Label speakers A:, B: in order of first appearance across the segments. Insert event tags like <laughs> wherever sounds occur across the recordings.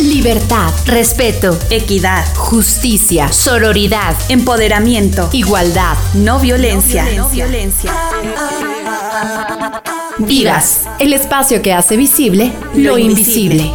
A: Libertad, respeto, equidad, justicia, sororidad,
B: empoderamiento,
A: igualdad,
B: no violencia.
A: No violencia. Vivas, el espacio que hace visible lo, invisible.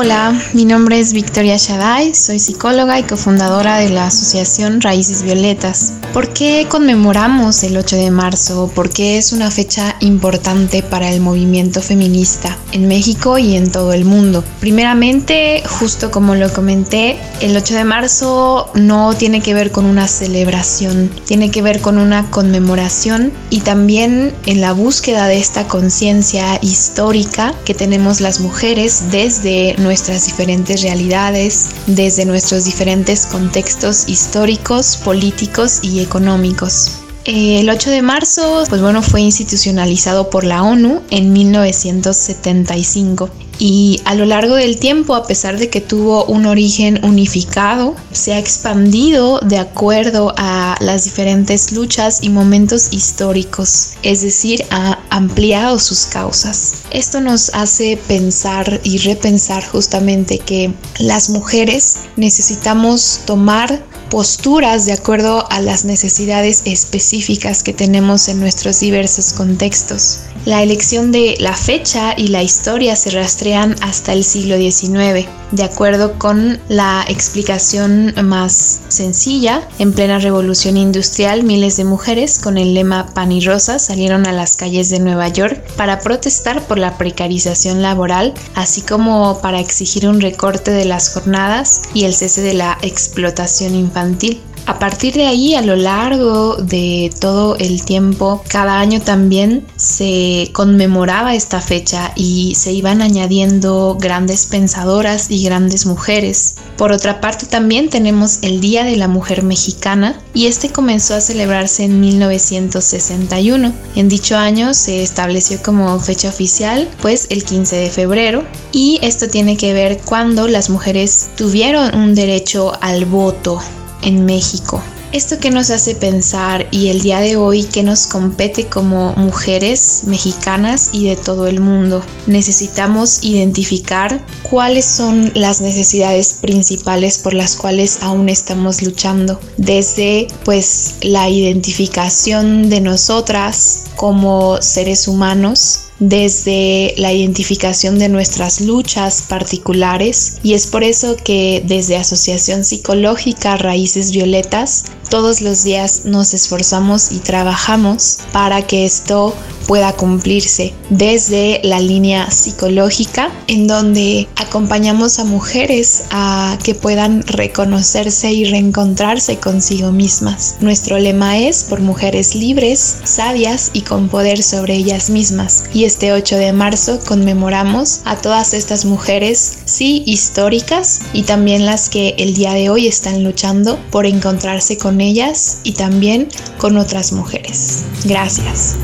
C: Hola, mi nombre es Victoria Shaday, soy psicóloga y cofundadora de la asociación Raíces Violetas. ¿Por qué conmemoramos el 8 de marzo? ¿Por qué es una fecha importante para el movimiento feminista en México y en todo el mundo? Primeramente, justo como lo comenté, el 8 de marzo no tiene que ver con una celebración, tiene que ver con una conmemoración y también en la búsqueda de esta conciencia histórica que tenemos las mujeres desde nuestras diferentes realidades, desde nuestros diferentes contextos históricos, políticos y económicos. El 8 de marzo, pues bueno, fue institucionalizado por la ONU en 1975 y a lo largo del tiempo, a pesar de que tuvo un origen unificado, se ha expandido de acuerdo a las diferentes luchas y momentos históricos, es decir, ha ampliado sus causas. Esto nos hace pensar y repensar justamente que las mujeres necesitamos tomar posturas de acuerdo a las necesidades específicas que tenemos en nuestros diversos contextos. La elección de la fecha y la historia se rastrean hasta el siglo XIX, de acuerdo con la explicación más sencilla. En plena revolución industrial, miles de mujeres con el lema pan y rosa salieron a las calles de Nueva York para protestar por la precarización laboral, así como para exigir un recorte de las jornadas y el cese de la explotación infantil. A partir de ahí, a lo largo de todo el tiempo, cada año también se conmemoraba esta fecha y se iban añadiendo grandes pensadoras y grandes mujeres. Por otra parte, también tenemos el Día de la Mujer Mexicana y este comenzó a celebrarse en 1961. En dicho año se estableció como fecha oficial, pues el 15 de febrero, y esto tiene que ver cuando las mujeres tuvieron un derecho al voto en México. Esto que nos hace pensar y el día de hoy que nos compete como mujeres mexicanas y de todo el mundo. Necesitamos identificar cuáles son las necesidades principales por las cuales aún estamos luchando. Desde pues la identificación de nosotras como seres humanos desde la identificación de nuestras luchas particulares y es por eso que desde Asociación Psicológica Raíces Violetas todos los días nos esforzamos y trabajamos para que esto pueda cumplirse desde la línea psicológica en donde acompañamos a mujeres a que puedan reconocerse y reencontrarse consigo mismas. Nuestro lema es por mujeres libres, sabias y con poder sobre ellas mismas y este 8 de marzo conmemoramos a todas estas mujeres, sí, históricas y también las que el día de hoy están luchando por encontrarse con ellas y también con otras mujeres. Gracias.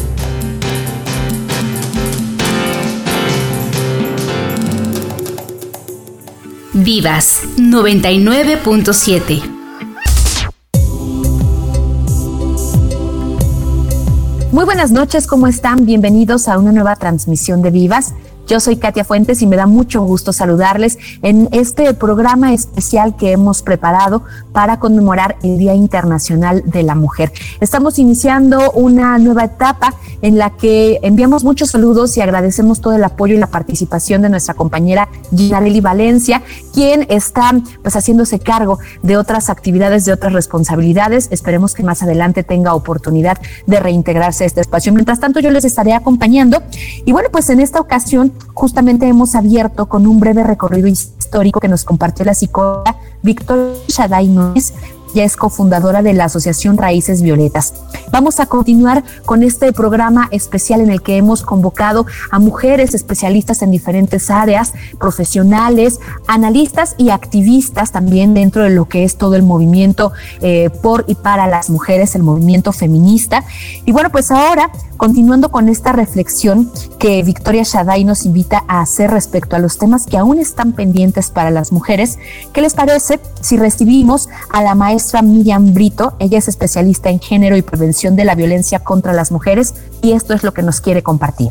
A: Vivas 99.7
D: Muy buenas noches, ¿cómo están? Bienvenidos a una nueva transmisión de Vivas. Yo soy Katia Fuentes y me da mucho gusto saludarles en este programa especial que hemos preparado para conmemorar el Día Internacional de la Mujer. Estamos iniciando una nueva etapa en la que enviamos muchos saludos y agradecemos todo el apoyo y la participación de nuestra compañera Ginarelli Valencia, quien está pues haciéndose cargo de otras actividades, de otras responsabilidades. Esperemos que más adelante tenga oportunidad de reintegrarse a este espacio. Mientras tanto, yo les estaré acompañando. Y bueno, pues en esta ocasión justamente hemos abierto con un breve recorrido histórico que nos compartió la psicóloga Victoria Shaday Núñez, ya es cofundadora de la Asociación Raíces Violetas. Vamos a continuar con este programa especial en el que hemos convocado a mujeres especialistas en diferentes áreas, profesionales, analistas y activistas también dentro de lo que es todo el movimiento eh, por y para las mujeres, el movimiento feminista. Y bueno, pues ahora continuando con esta reflexión que Victoria Shaday nos invita a hacer respecto a los temas que aún están pendientes para las mujeres, ¿qué les parece si recibimos a la maestra maestra Miriam Brito. Ella es especialista en género y prevención de la violencia contra las mujeres y esto es lo que nos quiere compartir.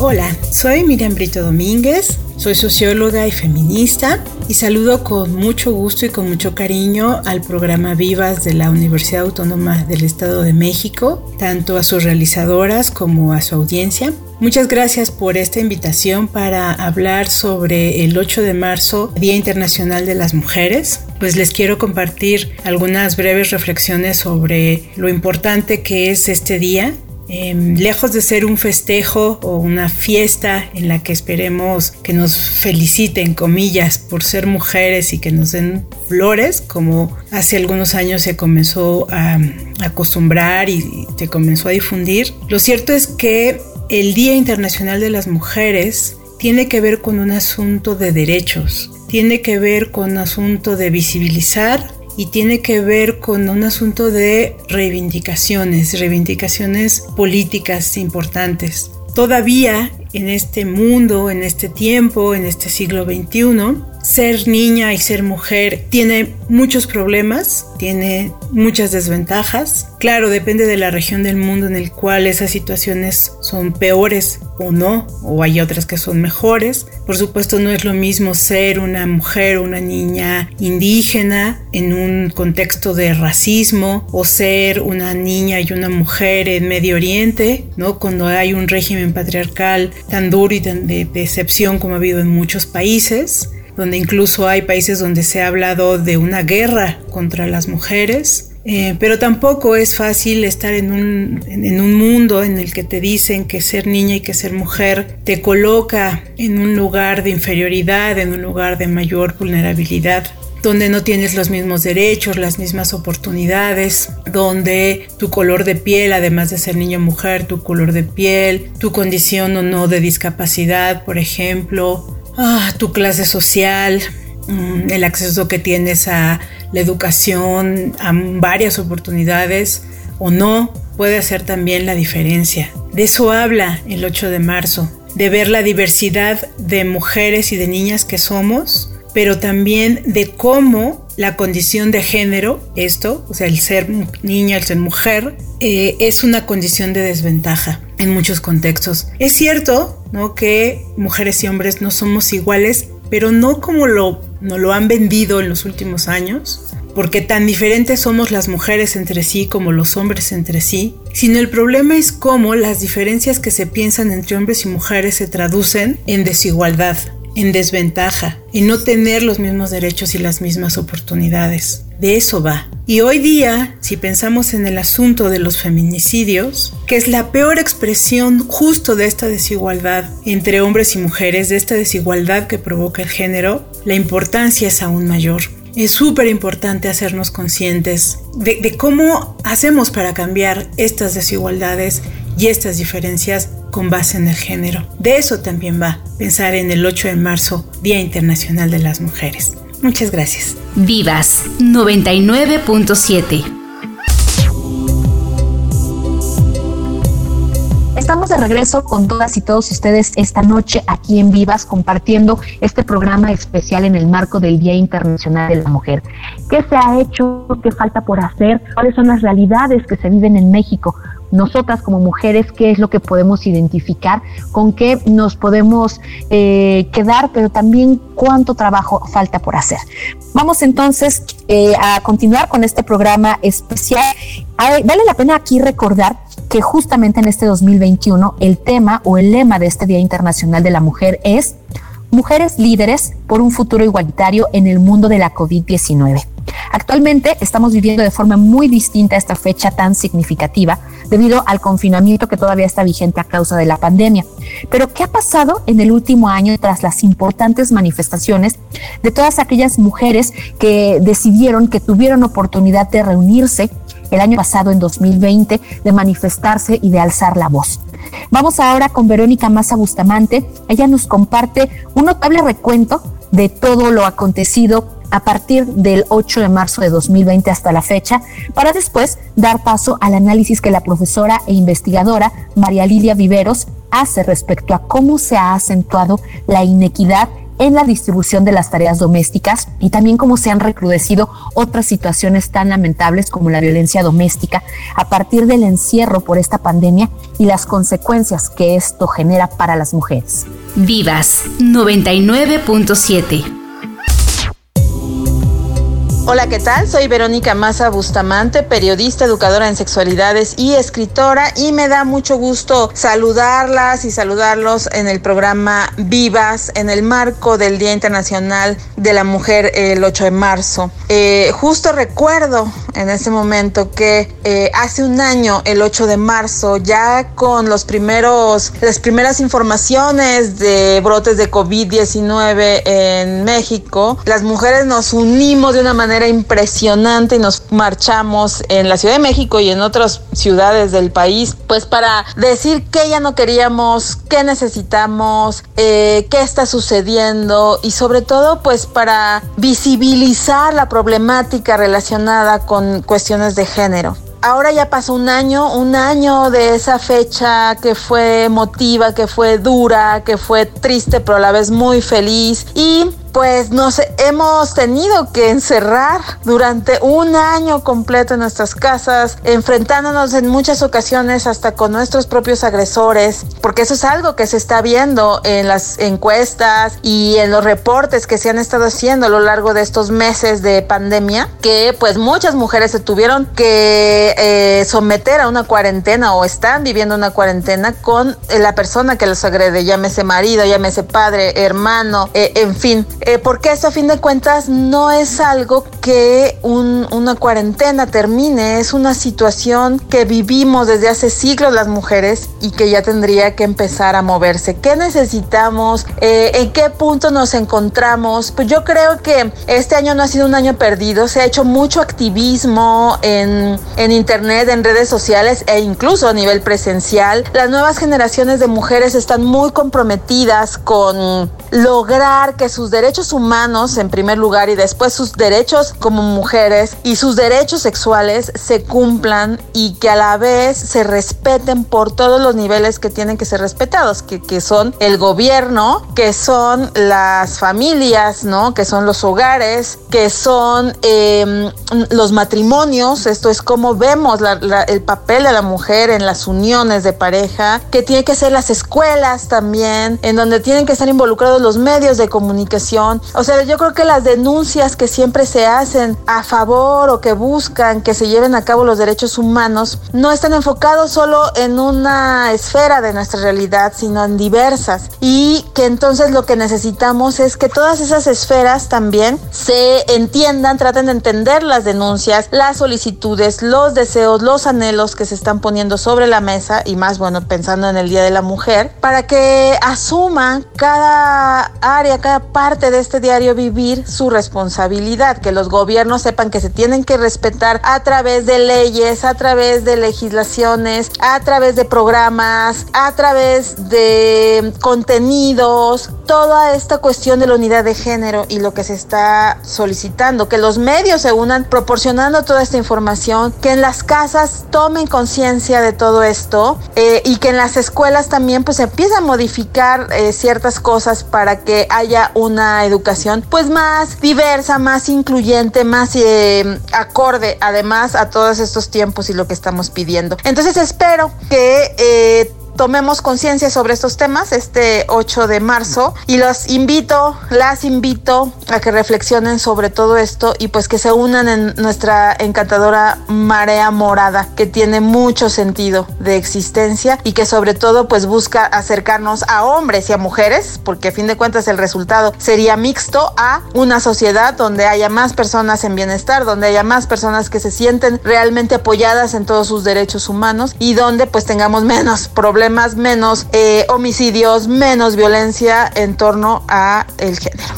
E: Hola, soy Miriam Brito Domínguez, soy socióloga y feminista y saludo con mucho gusto y con mucho cariño al programa Vivas de la Universidad Autónoma del Estado de México, tanto a sus realizadoras como a su audiencia. Muchas gracias por esta invitación para hablar sobre el 8 de marzo, Día Internacional de las Mujeres. Pues les quiero compartir algunas breves reflexiones sobre lo importante que es este día Em, lejos de ser un festejo o una fiesta en la que esperemos que nos feliciten, comillas, por ser mujeres y que nos den flores, como hace algunos años se comenzó a acostumbrar y se comenzó a difundir, lo cierto es que el Día Internacional de las Mujeres tiene que ver con un asunto de derechos, tiene que ver con un asunto de visibilizar y tiene que ver con un asunto de reivindicaciones, reivindicaciones políticas importantes. Todavía en este mundo, en este tiempo, en este siglo XXI, ser niña y ser mujer tiene muchos problemas, tiene muchas desventajas. Claro, depende de la región del mundo en el cual esas situaciones son peores o no, o hay otras que son mejores. Por supuesto, no es lo mismo ser una mujer o una niña indígena en un contexto de racismo o ser una niña y una mujer en Medio Oriente, ¿no? Cuando hay un régimen patriarcal tan duro y tan de decepción como ha habido en muchos países donde incluso hay países donde se ha hablado de una guerra contra las mujeres. Eh, pero tampoco es fácil estar en un, en un mundo en el que te dicen que ser niña y que ser mujer te coloca en un lugar de inferioridad, en un lugar de mayor vulnerabilidad donde no tienes los mismos derechos, las mismas oportunidades, donde tu color de piel, además de ser niña o mujer, tu color de piel, tu condición o no de discapacidad, por ejemplo, ah, tu clase social, mm, el acceso que tienes a la educación, a varias oportunidades o no, puede hacer también la diferencia. De eso habla el 8 de marzo, de ver la diversidad de mujeres y de niñas que somos, pero también de cómo la condición de género, esto, o sea, el ser niña, el ser mujer, eh, es una condición de desventaja en muchos contextos. Es cierto, ¿no? Que mujeres y hombres no somos iguales, pero no como lo, no lo han vendido en los últimos años, porque tan diferentes somos las mujeres entre sí como los hombres entre sí, sino el problema es cómo las diferencias que se piensan entre hombres y mujeres se traducen en desigualdad, en desventaja, en no tener los mismos derechos y las mismas oportunidades. De eso va. Y hoy día, si pensamos en el asunto de los feminicidios, que es la peor expresión justo de esta desigualdad entre hombres y mujeres, de esta desigualdad que provoca el género, la importancia es aún mayor. Es súper importante hacernos conscientes de, de, cómo hacemos para cambiar estas desigualdades y estas diferencias con base en el género. De eso también va pensar en el 8 de marzo, Día Internacional de las Mujeres. Muchas gracias.
A: Vivas 99.7
D: Estamos de regreso con todas y todos ustedes esta noche aquí en Vivas compartiendo este programa especial en el marco del Día Internacional de la Mujer. ¿Qué se ha hecho? ¿Qué falta por hacer? ¿Cuáles son las realidades que se viven en México? Nosotras como mujeres, qué es lo que podemos identificar, con qué nos podemos eh, quedar, pero también cuánto trabajo falta por hacer. Vamos entonces eh, a continuar con este programa especial. vale la pena aquí recordar que justamente en este 2021 el tema o el lema de este Día Internacional de la Mujer es Mujeres líderes por un futuro igualitario en el mundo de la COVID-19. Actualmente estamos viviendo de forma muy distinta esta fecha tan significativa debido al confinamiento que todavía está vigente a causa de la pandemia. Pero, ¿qué ha pasado en el último año tras las importantes manifestaciones de todas aquellas mujeres que decidieron, que tuvieron oportunidad de reunirse el año pasado, en 2020, de manifestarse y de alzar la voz? Vamos ahora con Verónica Maza Bustamante. Ella nos comparte un notable recuento de todo lo acontecido a partir del 8 de marzo de 2020 hasta la fecha, para después dar paso al análisis que la profesora e investigadora María Lilia Viveros hace respecto a cómo se ha acentuado la inequidad en la distribución de las tareas domésticas y también cómo se han recrudecido otras situaciones tan lamentables como la violencia doméstica a partir del encierro por esta pandemia y las consecuencias que esto genera para las mujeres.
A: Vivas 99.7
F: Hola, ¿qué tal? Soy Verónica Maza Bustamante, periodista, educadora en sexualidades y escritora y me da mucho gusto saludarlas y saludarlos en el programa Vivas en el marco del Día Internacional de la Mujer el 8 de marzo. Eh, justo recuerdo en ese momento que eh, hace un año, el 8 de marzo, ya con los primeros, las primeras informaciones de brotes de COVID-19 en México, las mujeres nos unimos de una manera impresionante y nos marchamos en la Ciudad de México y en otras ciudades del país, pues para decir qué ya no queríamos, qué necesitamos, eh, qué está sucediendo y sobre todo pues para visibilizar la problemática relacionada con cuestiones de género ahora ya pasó un año, un año de esa fecha que fue emotiva, que fue dura, que fue triste, pero a la vez muy feliz. Y pues nos hemos tenido que encerrar durante un año completo en nuestras casas, enfrentándonos en muchas ocasiones hasta con nuestros propios agresores, porque eso es algo que se está viendo en las encuestas y en los reportes que se han estado haciendo a lo largo de estos meses de pandemia, que pues muchas mujeres se tuvieron que eh, someter a una cuarentena o están viviendo una cuarentena con la persona que los agrede, llámese marido, llámese padre, hermano, eh, en fin eh, porque eso a fin de cuentas no es algo que una cuarentena termine, es una situación que vivimos desde hace siglos las mujeres y que ya tendría que empezar a moverse. ¿Qué necesitamos? Eh, ¿En qué punto nos encontramos? Pues yo creo que este año no ha sido un año perdido, se ha hecho mucho activismo en internet, en redes sociales e incluso a nivel presencial. Las nuevas generaciones de mujeres están muy comprometidas con lograr que sus derechos humanos en primer lugar y después sus derechos como mujeres y sus derechos sexuales se cumplan y que a la vez se respeten por todos los niveles que tienen que ser respetados, que, que son el gobierno, que son las familias, ¿no? Que son los hogares, que son em, los matrimonios, esto es como vemos el papel de la mujer en las uniones de pareja, que tiene que ser las escuelas también, en donde tienen que estar involucrados los medios de comunicación, o sea, yo creo que las denuncias que siempre se hacen a favor o que buscan que se lleven a cabo los derechos humanos no están enfocados solo en una esfera de nuestra realidad, sino en diversas. Y que entonces lo que necesitamos es que todas esas esferas también se entiendan, traten de entender las denuncias, las solicitudes, los deseos, los anhelos que se están poniendo sobre la mesa y más, bueno, pensando en el Día de la Mujer, para que asuman cada área, cada parte de este diario vivir su responsabilidad, que los gobiernos sepan que se tienen que respetar a través de leyes, a través de legislaciones, a través de programas, a través de contenidos, toda esta cuestión de la unidad de género y lo que se está solicitando, que los medios se unan proporcionando toda esta información, que en las casas tomen conciencia de todo esto eh, y que en las escuelas también pues empieza a modificar eh, ciertas cosas para que haya una educación pues más diversa, más incluyente, más eh, acorde además a todos estos tiempos y lo que estamos pidiendo. Entonces espero que eh, tomemos conciencia sobre estos temas este 8 de marzo y los invito, las invito a que reflexionen sobre todo esto y pues que se unan en nuestra encantadora marea morada que tiene mucho sentido de existencia y que sobre todo pues busca acercarnos a hombres y a mujeres porque a fin de cuentas el resultado sería mixto a una sociedad donde haya más personas en bienestar, donde haya más personas que se sienten realmente apoyadas en todos sus derechos humanos y donde pues tengamos menos <laughs> problemas más menos eh, homicidios, menos violencia en torno a el género.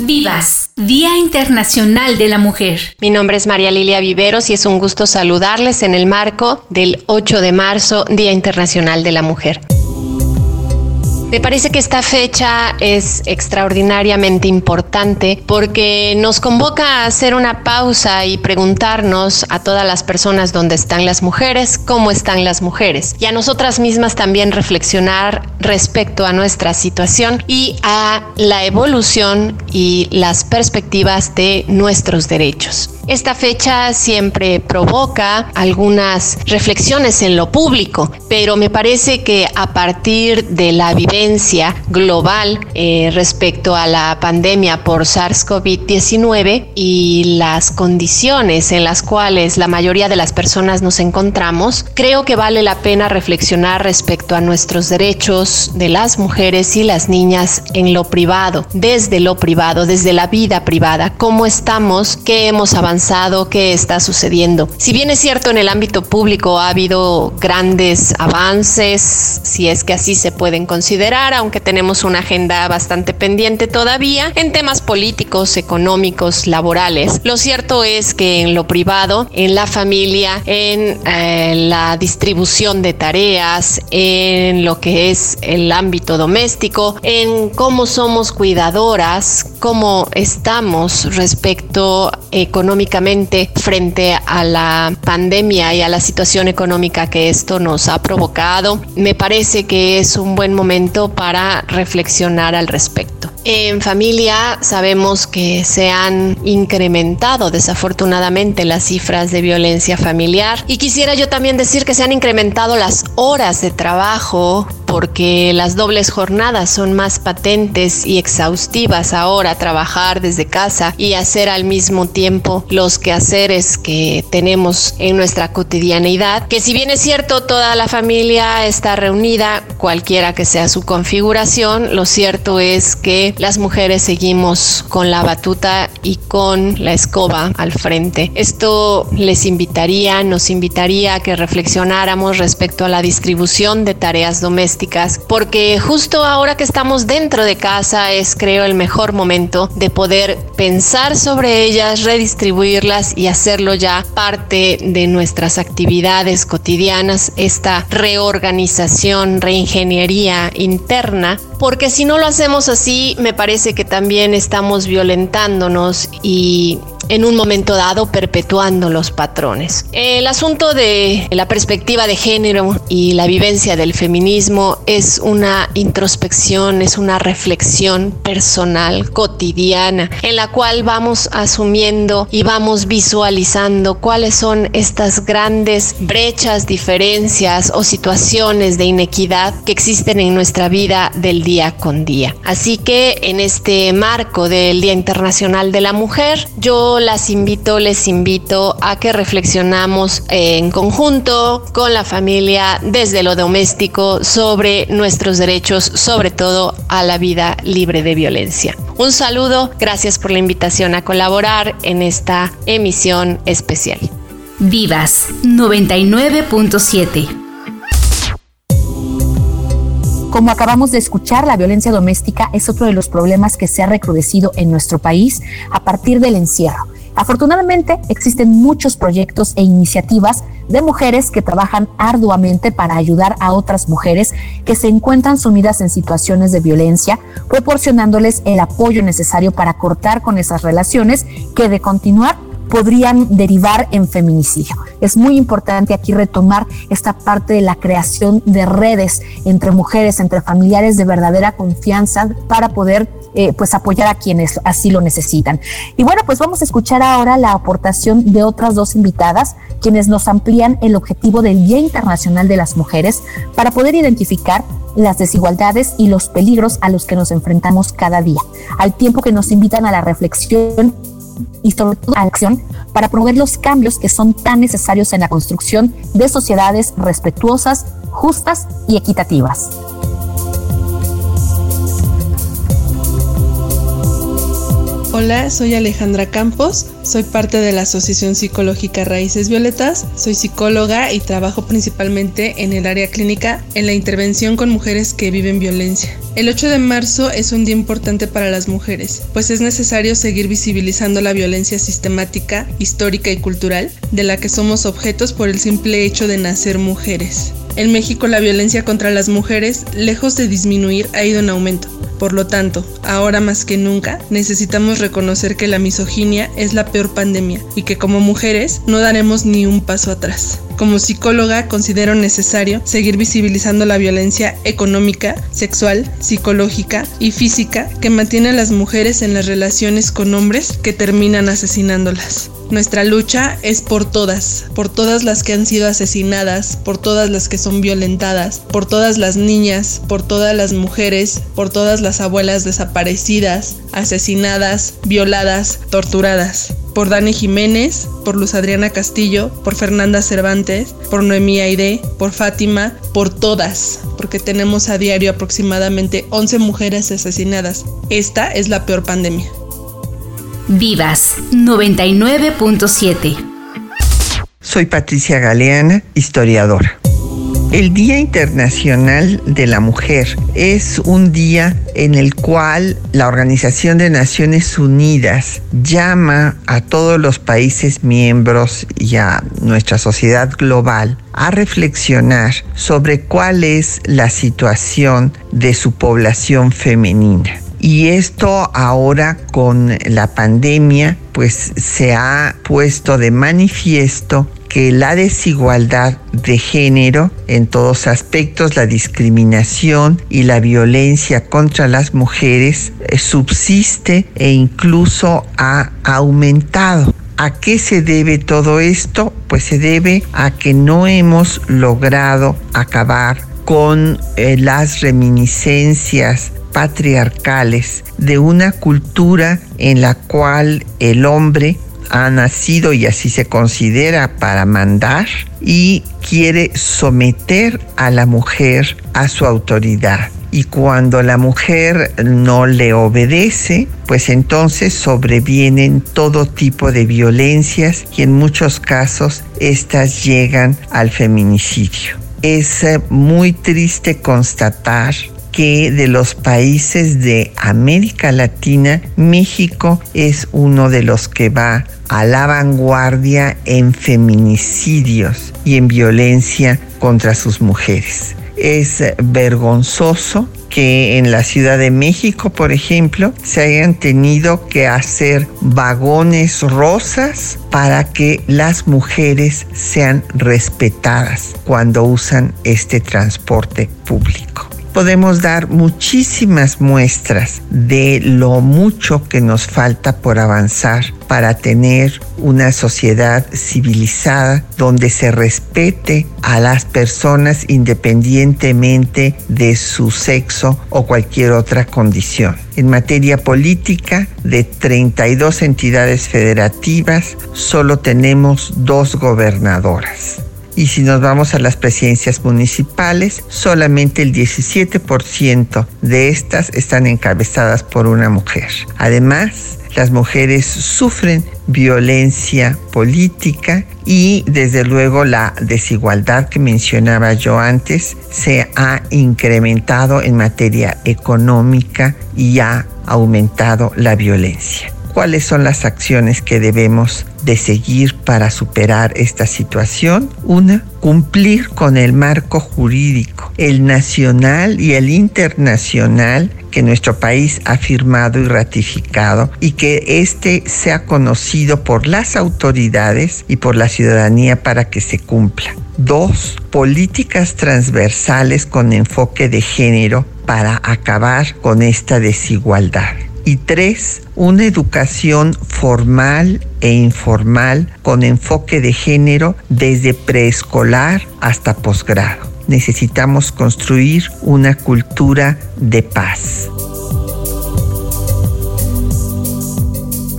A: Vivas, Día Internacional de la Mujer.
G: Mi nombre es María Lilia Viveros y es un gusto saludarles en el marco del 8 de marzo, Día Internacional de la Mujer. Me parece que esta fecha es extraordinariamente importante porque nos convoca a hacer una pausa y preguntarnos a todas las personas dónde están las mujeres, cómo están las mujeres y a nosotras mismas también reflexionar respecto a nuestra situación y a la evolución y las perspectivas de nuestros derechos. Esta fecha siempre provoca algunas reflexiones en lo público, pero me parece que a partir de la vivencia global eh, respecto a la pandemia por SARS-CoV-19 y las condiciones en las cuales la mayoría de las personas nos encontramos, creo que vale la pena reflexionar respecto a nuestros derechos de las mujeres y las niñas en lo privado, desde lo privado, desde la vida privada, cómo estamos, qué hemos avanzado qué está sucediendo. Si bien es cierto en el ámbito público ha habido grandes avances, si es que así se pueden considerar, aunque tenemos una agenda bastante pendiente todavía en temas políticos, económicos, laborales. Lo cierto es que en lo privado, en la familia, en eh, la distribución de tareas, en lo que es el ámbito doméstico, en cómo somos cuidadoras, cómo estamos respecto económicamente frente a la pandemia y a la situación económica que esto nos ha provocado, me parece que es un buen momento para reflexionar al respecto. En familia sabemos que se han incrementado desafortunadamente las cifras de violencia familiar. Y quisiera yo también decir que se han incrementado las horas de trabajo porque las dobles jornadas son más patentes y exhaustivas ahora, trabajar desde casa y hacer al mismo tiempo los quehaceres que tenemos en nuestra cotidianidad, que si bien es cierto toda la familia está reunida, cualquiera que sea su configuración, lo cierto es que las mujeres seguimos con la batuta y con la escoba al frente. Esto les invitaría, nos invitaría a que reflexionáramos respecto a la distribución de tareas domésticas porque justo ahora que estamos dentro de casa es creo el mejor momento de poder pensar sobre ellas, redistribuirlas y hacerlo ya parte de nuestras actividades cotidianas, esta reorganización, reingeniería interna, porque si no lo hacemos así, me parece que también estamos violentándonos y en un momento dado perpetuando los patrones. El asunto de la perspectiva de género y la vivencia del feminismo es una introspección, es una reflexión personal, cotidiana, en la cual vamos asumiendo y vamos visualizando cuáles son estas grandes brechas, diferencias o situaciones de inequidad que existen en nuestra vida del día con día. Así que en este marco del Día Internacional de la Mujer, yo las invito, les invito a que reflexionamos en conjunto con la familia desde lo doméstico sobre nuestros derechos, sobre todo a la vida libre de violencia. Un saludo, gracias por la invitación a colaborar en esta emisión especial.
B: Vivas 99.7
D: como acabamos de escuchar, la violencia doméstica es otro de los problemas que se ha recrudecido en nuestro país a partir del encierro. Afortunadamente, existen muchos proyectos e iniciativas de mujeres que trabajan arduamente para ayudar a otras mujeres que se encuentran sumidas en situaciones de violencia, proporcionándoles el apoyo necesario para cortar con esas relaciones que de continuar podrían derivar en feminicidio. Es muy importante aquí retomar esta parte de la creación de redes entre mujeres, entre familiares de verdadera confianza para poder eh, pues apoyar a quienes así lo necesitan. Y bueno, pues vamos a escuchar ahora la aportación de otras dos invitadas, quienes nos amplían el objetivo del Día Internacional de las Mujeres para poder identificar las desigualdades y los peligros a los que nos enfrentamos cada día, al tiempo que nos invitan a la reflexión y sobre todo a acción para promover los cambios que son tan necesarios en la construcción de sociedades respetuosas, justas y equitativas.
H: Hola, soy Alejandra Campos, soy parte de la Asociación Psicológica Raíces Violetas, soy psicóloga y trabajo principalmente en el área clínica en la intervención con mujeres que viven violencia. El 8 de marzo es un día importante para las mujeres, pues es necesario seguir visibilizando la violencia sistemática, histórica y cultural de la que somos objetos por el simple hecho de nacer mujeres. En México la violencia contra las mujeres, lejos de disminuir, ha ido en aumento. Por lo tanto, ahora más que nunca, necesitamos reconocer que la misoginia es la peor pandemia y que como mujeres no daremos ni un paso atrás. Como psicóloga considero necesario seguir visibilizando la violencia económica, sexual, psicológica y física que mantiene a las mujeres en las relaciones con hombres que terminan asesinándolas. Nuestra lucha es por todas, por todas las que han sido asesinadas, por todas las que son violentadas, por todas las niñas, por todas las mujeres, por todas las abuelas desaparecidas, asesinadas, violadas, torturadas. Por Dani Jiménez, por Luz Adriana Castillo, por Fernanda Cervantes, por Noemí Aide, por Fátima, por todas, porque tenemos a diario aproximadamente 11 mujeres asesinadas. Esta es la peor pandemia.
A: Vivas 99.7.
I: Soy Patricia Galeana, historiadora. El Día Internacional de la Mujer es un día en el cual la Organización de Naciones Unidas llama a todos los países miembros y a nuestra sociedad global a reflexionar sobre cuál es la situación de su población femenina. Y esto ahora con la pandemia pues se ha puesto de manifiesto que la desigualdad de género en todos aspectos, la discriminación y la violencia contra las mujeres eh, subsiste e incluso ha aumentado. ¿A qué se debe todo esto? Pues se debe a que no hemos logrado acabar con eh, las reminiscencias patriarcales de una cultura en la cual el hombre ha nacido y así se considera para mandar y quiere someter a la mujer a su autoridad. Y cuando la mujer no le obedece, pues entonces sobrevienen todo tipo de violencias y en muchos casos estas llegan al feminicidio. Es eh, muy triste constatar que de los países de América Latina, México es uno de los que va a la vanguardia en feminicidios y en violencia contra sus mujeres. Es vergonzoso que en la Ciudad de México, por ejemplo, se hayan tenido que hacer vagones rosas para que las mujeres sean respetadas cuando usan este transporte público podemos dar muchísimas muestras de lo mucho que nos falta por avanzar para tener una sociedad civilizada donde se respete a las personas independientemente de su sexo o cualquier otra condición. En materia política, de 32 entidades federativas, solo tenemos dos gobernadoras y si nos vamos a las presidencias municipales, solamente el 17% de estas están encabezadas por una mujer. Además, las mujeres sufren violencia política y desde luego la desigualdad que mencionaba yo antes se ha incrementado en materia económica y ha aumentado la violencia cuáles son las acciones que debemos de seguir para superar esta situación. Una, cumplir con el marco jurídico, el nacional y el internacional que nuestro país ha firmado y ratificado y que éste sea conocido por las autoridades y por la ciudadanía para que se cumpla. Dos, políticas transversales con enfoque de género para acabar con esta desigualdad. Y tres, una educación formal e informal con enfoque de género desde preescolar hasta posgrado. Necesitamos construir una cultura de paz.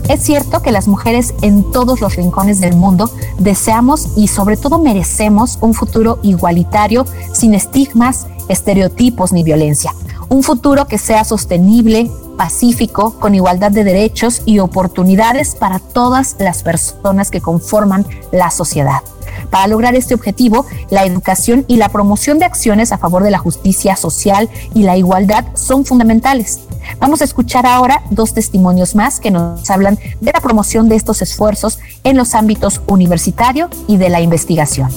D: Es cierto que las mujeres en todos los rincones del mundo deseamos y sobre todo merecemos un futuro igualitario, sin estigmas, estereotipos ni violencia. Un futuro que sea sostenible, pacífico, con igualdad de derechos y oportunidades para todas las personas que conforman la sociedad. Para lograr este objetivo, la educación y la promoción de acciones a favor de la justicia social y la igualdad son fundamentales. Vamos a escuchar ahora dos testimonios más que nos hablan de la promoción de estos esfuerzos en los ámbitos universitario y de la investigación.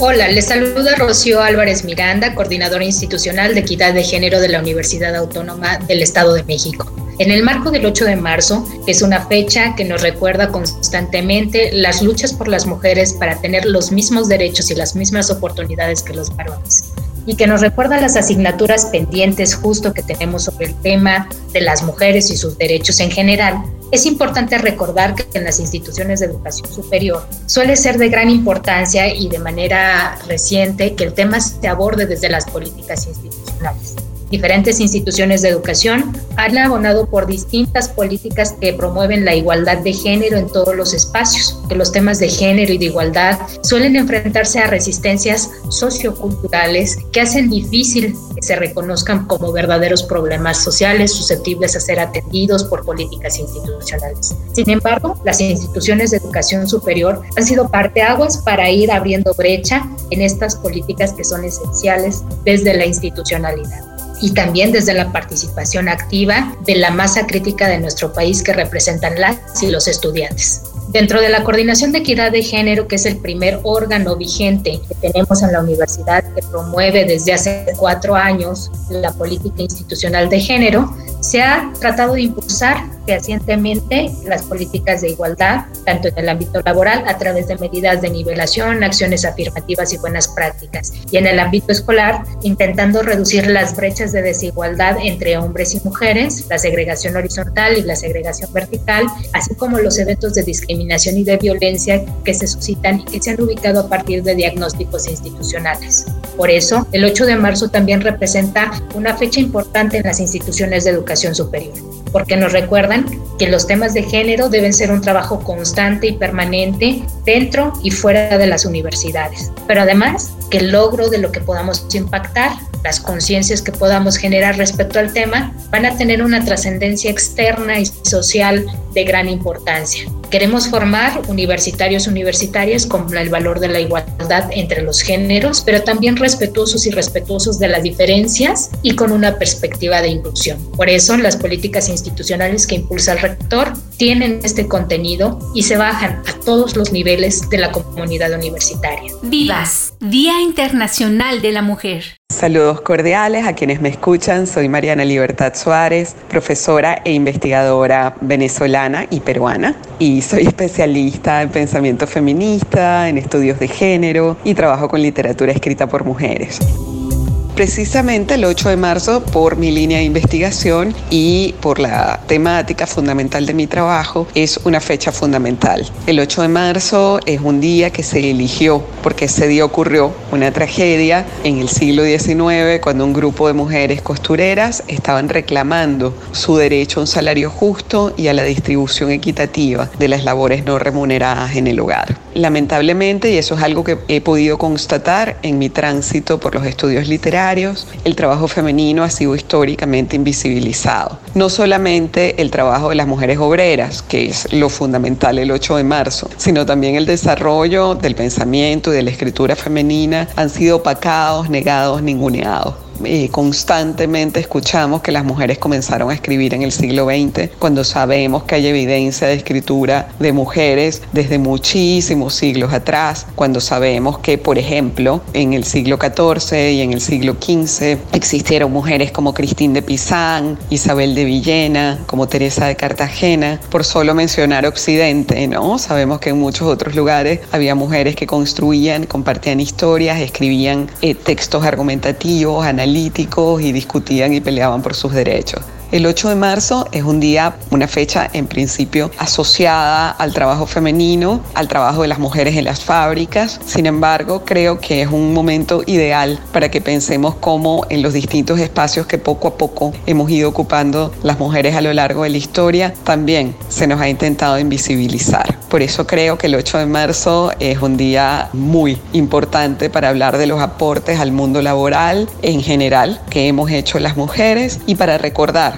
J: Hola, les saluda Rocío Álvarez Miranda, coordinadora institucional de equidad de género de la Universidad Autónoma del Estado de México. En el marco del 8 de marzo, es una fecha que nos recuerda constantemente las luchas por las mujeres para tener los mismos derechos y las mismas oportunidades que los varones y que nos recuerda las asignaturas pendientes justo que tenemos sobre el tema de las mujeres y sus derechos en general, es importante recordar que en las instituciones de educación superior suele ser de gran importancia y de manera reciente que el tema se aborde desde las políticas institucionales. Diferentes instituciones de educación han abonado por distintas políticas que promueven la igualdad de género en todos los espacios, que los temas de género y de igualdad suelen enfrentarse a resistencias socioculturales que hacen difícil que se reconozcan como verdaderos problemas sociales susceptibles a ser atendidos por políticas institucionales. Sin embargo, las instituciones de educación superior han sido parteaguas para ir abriendo brecha en estas políticas que son esenciales desde la institucionalidad y también desde la participación activa de la masa crítica de nuestro país que representan las y los estudiantes. Dentro de la Coordinación de Equidad de Género, que es el primer órgano vigente que tenemos en la universidad que promueve desde hace cuatro años la política institucional de género, se ha tratado de impulsar fehacientemente las políticas de igualdad, tanto en el ámbito laboral a través de medidas de nivelación, acciones afirmativas y buenas prácticas, y en el ámbito escolar, intentando reducir las brechas de desigualdad entre hombres y mujeres, la segregación horizontal y la segregación vertical, así como los eventos de discriminación y de violencia que se suscitan y que se han ubicado a partir de diagnósticos institucionales. Por eso, el 8 de marzo también representa una fecha importante en las instituciones de educación superior porque nos recuerdan que los temas de género deben ser un trabajo constante y permanente dentro y fuera de las universidades. Pero además, que el logro de lo que podamos impactar, las conciencias que podamos generar respecto al tema, van a tener una trascendencia externa y social de gran importancia. Queremos formar universitarios universitarias con el valor de la igualdad entre los géneros, pero también respetuosos y respetuosos de las diferencias y con una perspectiva de inclusión. Por eso las políticas institucionales que impulsa el rector tienen este contenido y se bajan a todos los niveles de la comunidad universitaria.
A: Vivas, Día Internacional de la Mujer.
K: Saludos cordiales a quienes me escuchan. Soy Mariana Libertad Suárez, profesora e investigadora venezolana y peruana. Y soy especialista en pensamiento feminista, en estudios de género y trabajo con literatura escrita por mujeres precisamente el 8 de marzo por mi línea de investigación y por la temática fundamental de mi trabajo es una fecha fundamental. El 8 de marzo es un día que se eligió porque ese día ocurrió una tragedia en el siglo XIX cuando un grupo de mujeres costureras estaban reclamando su derecho a un salario justo y a la distribución equitativa de las labores no remuneradas en el hogar. Lamentablemente, y eso es algo que he podido constatar en mi tránsito por los estudios literarios, el trabajo femenino ha sido históricamente invisibilizado. No solamente el trabajo de las mujeres obreras, que es lo fundamental el 8 de marzo, sino también el desarrollo del pensamiento y de la escritura femenina han sido opacados, negados, ninguneados. Eh, constantemente escuchamos que las mujeres comenzaron a escribir en el siglo XX, cuando sabemos que hay evidencia de escritura de mujeres desde muchísimos siglos atrás, cuando sabemos que, por ejemplo, en el siglo XIV y en el siglo XV existieron mujeres como Cristín de Pizán, Isabel de Villena, como Teresa de Cartagena, por solo mencionar Occidente, ¿no? Sabemos que en muchos otros lugares había mujeres que construían, compartían historias, escribían eh, textos argumentativos, analíticos, y discutían y peleaban por sus derechos. El 8 de marzo es un día, una fecha en principio asociada al trabajo femenino, al trabajo de las mujeres en las fábricas. Sin embargo, creo que es un momento ideal para que pensemos cómo en los distintos espacios que poco a poco hemos ido ocupando las mujeres a lo largo de la historia, también se nos ha intentado invisibilizar. Por eso creo que el 8 de marzo es un día muy importante para hablar de los aportes al mundo laboral en general que hemos hecho las mujeres y para recordar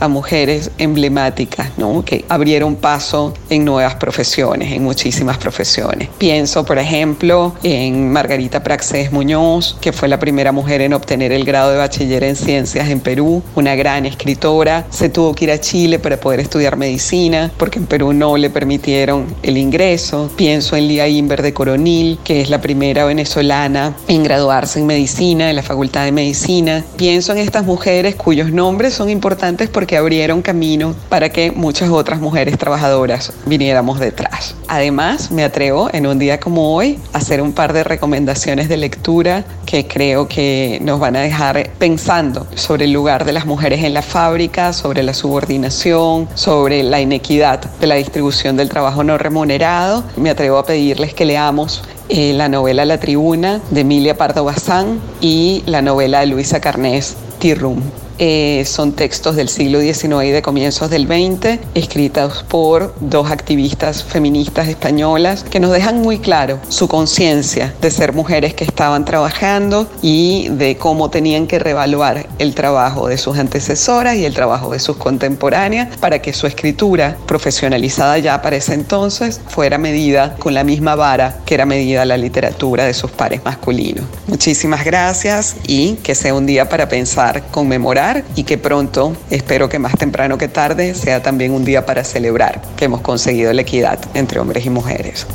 K: a mujeres emblemáticas, ¿no? Que abrieron paso en nuevas profesiones, en muchísimas profesiones. Pienso, por ejemplo, en Margarita Praxés Muñoz, que fue la primera mujer en obtener el grado de bachiller en ciencias en Perú, una gran escritora. Se tuvo que ir a Chile para poder estudiar medicina, porque en Perú no le permitieron el ingreso. Pienso en Lía Inver de Coronil, que es la primera venezolana en graduarse en medicina, en la Facultad de Medicina. Pienso en estas mujeres cuyos nombres son importantes porque abrieron camino para que muchas otras mujeres trabajadoras viniéramos detrás. Además, me atrevo en un día como hoy a hacer un par de recomendaciones de lectura que creo que nos van a dejar pensando sobre el lugar de las mujeres en la fábrica, sobre la subordinación, sobre la inequidad de la distribución del trabajo no remunerado. Me atrevo a pedirles que leamos eh, la novela La Tribuna de Emilia Pardo Bazán y la novela de Luisa Carnés, Tirrum. Eh, son textos del siglo XIX y de comienzos del XX, escritos por dos activistas feministas españolas que nos dejan muy claro su conciencia de ser mujeres que estaban trabajando y de cómo tenían que revaluar el trabajo de sus antecesoras y el trabajo de sus contemporáneas para que su escritura, profesionalizada ya para ese entonces, fuera medida con la misma vara que era medida la literatura de sus pares masculinos. Muchísimas gracias y que sea un día para pensar, conmemorar y que pronto, espero que más temprano que tarde, sea también un día para celebrar que hemos conseguido la equidad entre hombres y mujeres.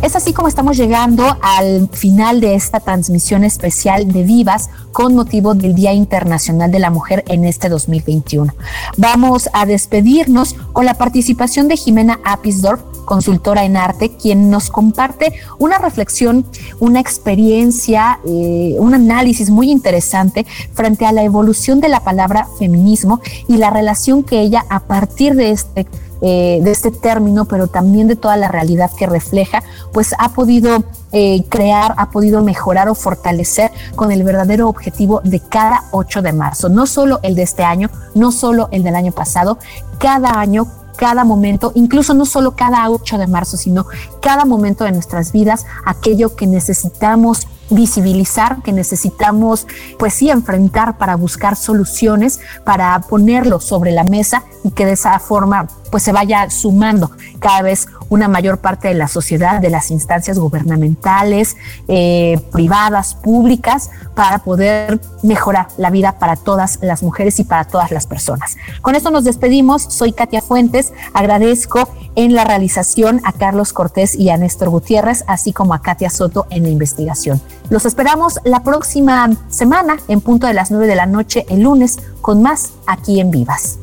D: Es así como estamos llegando al final de esta transmisión especial de Vivas con motivo del Día Internacional de la Mujer en este 2021. Vamos a despedirnos con la participación de Jimena Apisdorf, consultora en arte, quien nos comparte una reflexión, una experiencia, eh, un análisis muy interesante frente a la evolución de la palabra feminismo y la relación que ella a partir de este eh, de este término, pero también de toda la realidad que refleja, pues ha podido eh, crear, ha podido mejorar o fortalecer con el verdadero objetivo de cada 8 de marzo. No solo el de este año, no solo el del año pasado, cada año cada momento, incluso no solo cada 8 de marzo, sino cada momento de nuestras vidas, aquello que necesitamos visibilizar, que necesitamos, pues sí, enfrentar para buscar soluciones, para ponerlo sobre la mesa y que de esa forma pues se vaya sumando cada vez una mayor parte de la sociedad, de las instancias gubernamentales, eh, privadas, públicas, para poder mejorar la vida para todas las mujeres y para todas las personas. Con esto nos despedimos. Soy Katia Fuentes. Agradezco en la realización a Carlos Cortés y a Néstor Gutiérrez, así como a Katia Soto en la investigación. Los esperamos la próxima semana en punto de las 9 de la noche el lunes con más aquí en Vivas.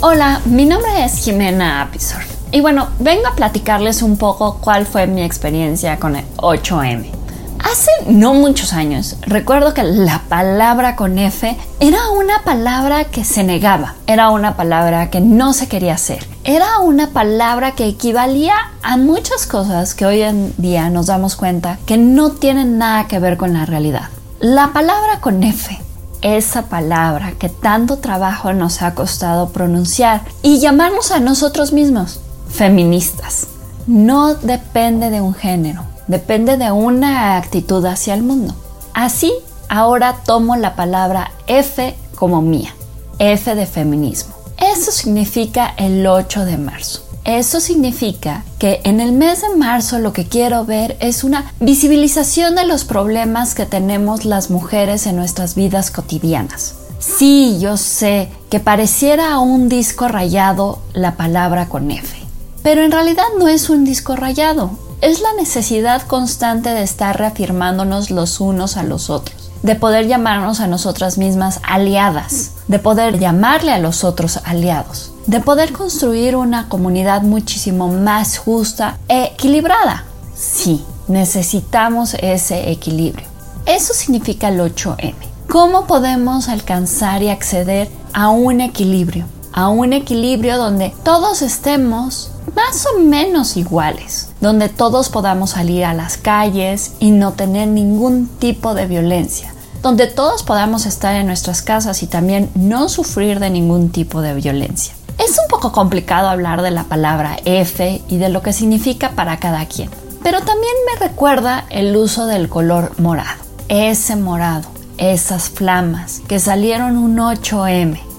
L: Hola, mi nombre es Jimena Apisor y bueno, vengo a platicarles un poco cuál fue mi experiencia con el 8M. Hace no muchos años, recuerdo que la palabra con F era una palabra que se negaba, era una palabra que no se quería hacer, era una palabra que equivalía a muchas cosas que hoy en día nos damos cuenta que no tienen nada que ver con la realidad. La palabra con F esa palabra que tanto trabajo nos ha costado pronunciar y llamarnos a nosotros mismos feministas. No depende de un género, depende de una actitud hacia el mundo. Así, ahora tomo la palabra F como mía, F de feminismo. Eso significa el 8 de marzo. Eso significa que en el mes de marzo lo que quiero ver es una visibilización de los problemas que tenemos las mujeres en nuestras vidas cotidianas. Sí, yo sé que pareciera un disco rayado la palabra con F, pero en realidad no es un disco rayado, es la necesidad constante de estar reafirmándonos los unos a los otros, de poder llamarnos a nosotras mismas aliadas, de poder llamarle a los otros aliados de poder construir una comunidad muchísimo más justa e equilibrada. Sí, necesitamos ese equilibrio. Eso significa el 8M. ¿Cómo podemos alcanzar y acceder a un equilibrio? A un equilibrio donde todos estemos más o menos iguales, donde todos podamos salir a las calles y no tener ningún tipo de violencia, donde todos podamos estar en nuestras casas y también no sufrir de ningún tipo de violencia. Es un poco complicado hablar de la palabra F y de lo que significa para cada quien, pero también me recuerda el uso del color morado. Ese morado, esas flamas que salieron un 8M.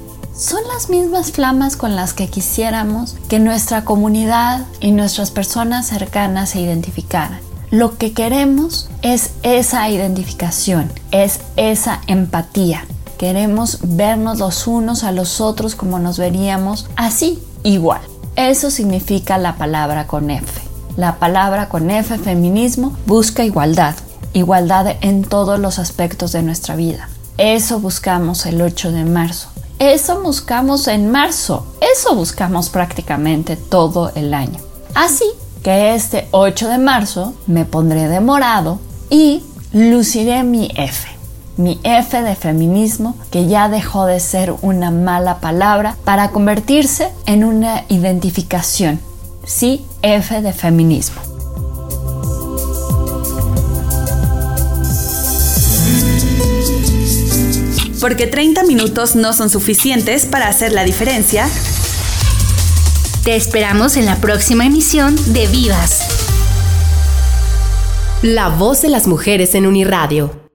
L: Son las mismas flamas con las que quisiéramos que nuestra comunidad y nuestras personas cercanas se identificaran. Lo que queremos es esa identificación, es esa empatía. Queremos vernos los unos a los otros como nos veríamos así, igual. Eso significa la palabra con F. La palabra con F, feminismo, busca igualdad, igualdad en todos los aspectos de nuestra vida. Eso buscamos el 8 de marzo. Eso buscamos en marzo. Eso buscamos prácticamente todo el año. Así que este 8 de marzo me pondré de morado y luciré mi F. Mi F de feminismo que ya dejó de ser una mala palabra para convertirse en una identificación. Sí, F de feminismo.
B: Porque 30 minutos no son suficientes para hacer la diferencia. Te esperamos en la próxima emisión de Vivas.
A: La voz de las mujeres en Uniradio.